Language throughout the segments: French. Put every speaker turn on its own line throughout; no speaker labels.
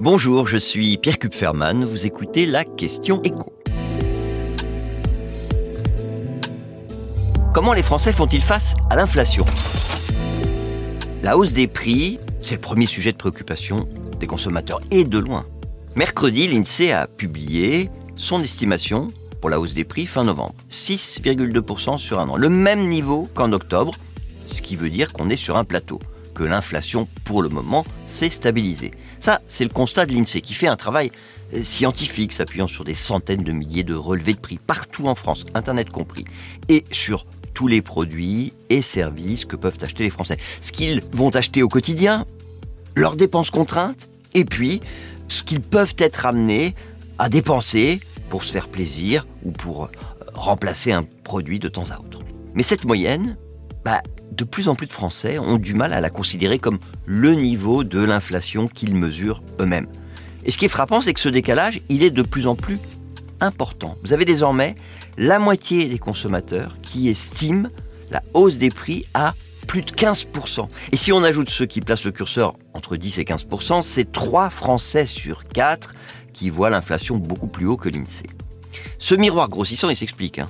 Bonjour, je suis Pierre Kupferman, vous écoutez la question écho. Comment les Français font-ils face à l'inflation? La hausse des prix, c'est le premier sujet de préoccupation des consommateurs, et de loin. Mercredi, l'INSEE a publié son estimation pour la hausse des prix fin novembre. 6,2% sur un an. Le même niveau qu'en octobre, ce qui veut dire qu'on est sur un plateau que l'inflation, pour le moment, s'est stabilisée. Ça, c'est le constat de l'INSEE qui fait un travail euh, scientifique s'appuyant sur des centaines de milliers de relevés de prix partout en France, Internet compris, et sur tous les produits et services que peuvent acheter les Français. Ce qu'ils vont acheter au quotidien, leurs dépenses contraintes, et puis ce qu'ils peuvent être amenés à dépenser pour se faire plaisir ou pour euh, remplacer un produit de temps à autre. Mais cette moyenne, bah, de plus en plus de Français ont du mal à la considérer comme le niveau de l'inflation qu'ils mesurent eux-mêmes. Et ce qui est frappant, c'est que ce décalage, il est de plus en plus important. Vous avez désormais la moitié des consommateurs qui estiment la hausse des prix à plus de 15%. Et si on ajoute ceux qui placent le curseur entre 10 et 15%, c'est 3 Français sur 4 qui voient l'inflation beaucoup plus haut que l'INSEE. Ce miroir grossissant, il s'explique. Hein.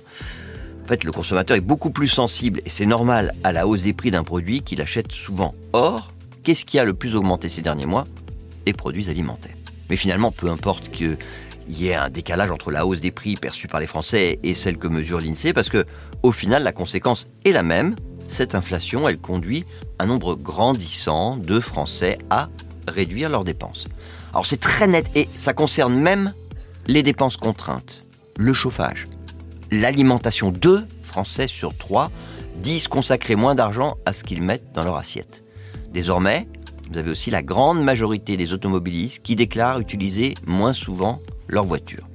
En fait, le consommateur est beaucoup plus sensible, et c'est normal, à la hausse des prix d'un produit qu'il achète souvent. Or, qu'est-ce qui a le plus augmenté ces derniers mois? Les produits alimentaires. Mais finalement, peu importe qu'il y ait un décalage entre la hausse des prix perçue par les Français et celle que mesure l'INSEE, parce que, au final, la conséquence est la même. Cette inflation, elle conduit un nombre grandissant de Français à réduire leurs dépenses. Alors c'est très net et ça concerne même les dépenses contraintes, le chauffage, l'alimentation. Deux Français sur trois disent consacrer moins d'argent à ce qu'ils mettent dans leur assiette. Désormais, vous avez aussi la grande majorité des automobilistes qui déclarent utiliser moins souvent leur voiture.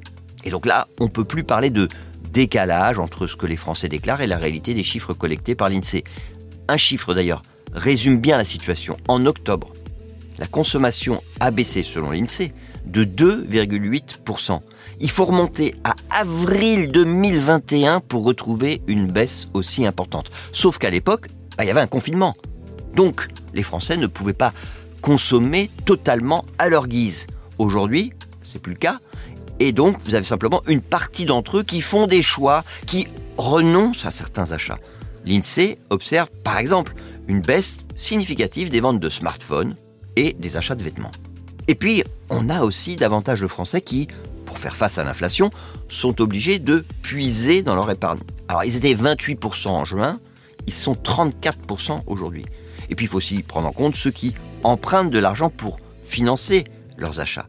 Et donc là, on ne peut plus parler de décalage entre ce que les Français déclarent et la réalité des chiffres collectés par l'INSEE. Un chiffre d'ailleurs résume bien la situation. En octobre, la consommation a baissé selon l'INSEE de 2,8%. Il faut remonter à avril 2021 pour retrouver une baisse aussi importante. Sauf qu'à l'époque, bah, il y avait un confinement. Donc, les Français ne pouvaient pas consommer totalement à leur guise. Aujourd'hui, c'est plus le cas. Et donc, vous avez simplement une partie d'entre eux qui font des choix, qui renoncent à certains achats. L'INSEE observe, par exemple, une baisse significative des ventes de smartphones et des achats de vêtements. Et puis, on a aussi davantage de Français qui, pour faire face à l'inflation, sont obligés de puiser dans leur épargne. Alors, ils étaient 28% en juin, ils sont 34% aujourd'hui. Et puis, il faut aussi prendre en compte ceux qui empruntent de l'argent pour financer leurs achats.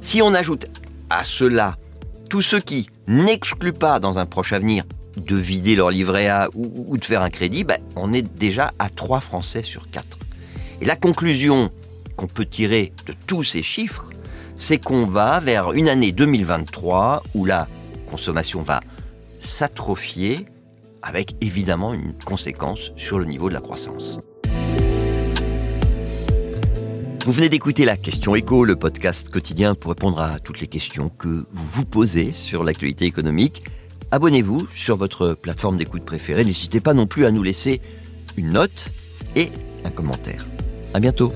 Si on ajoute à cela tous ceux qui n'excluent pas dans un proche avenir de vider leur livret A ou, de faire un crédit, ben, on est déjà à 3 Français sur 4. Et la conclusion qu'on peut tirer de tous ces chiffres, c'est qu'on va vers une année 2023 où la consommation va s'atrophier avec évidemment une conséquence sur le niveau de la croissance. Vous venez d'écouter la question écho, le podcast quotidien pour répondre à toutes les questions que vous vous posez sur l'actualité économique. Abonnez-vous sur votre plateforme d'écoute préférée. N'hésitez pas non plus à nous laisser une note et un commentaire. À bientôt.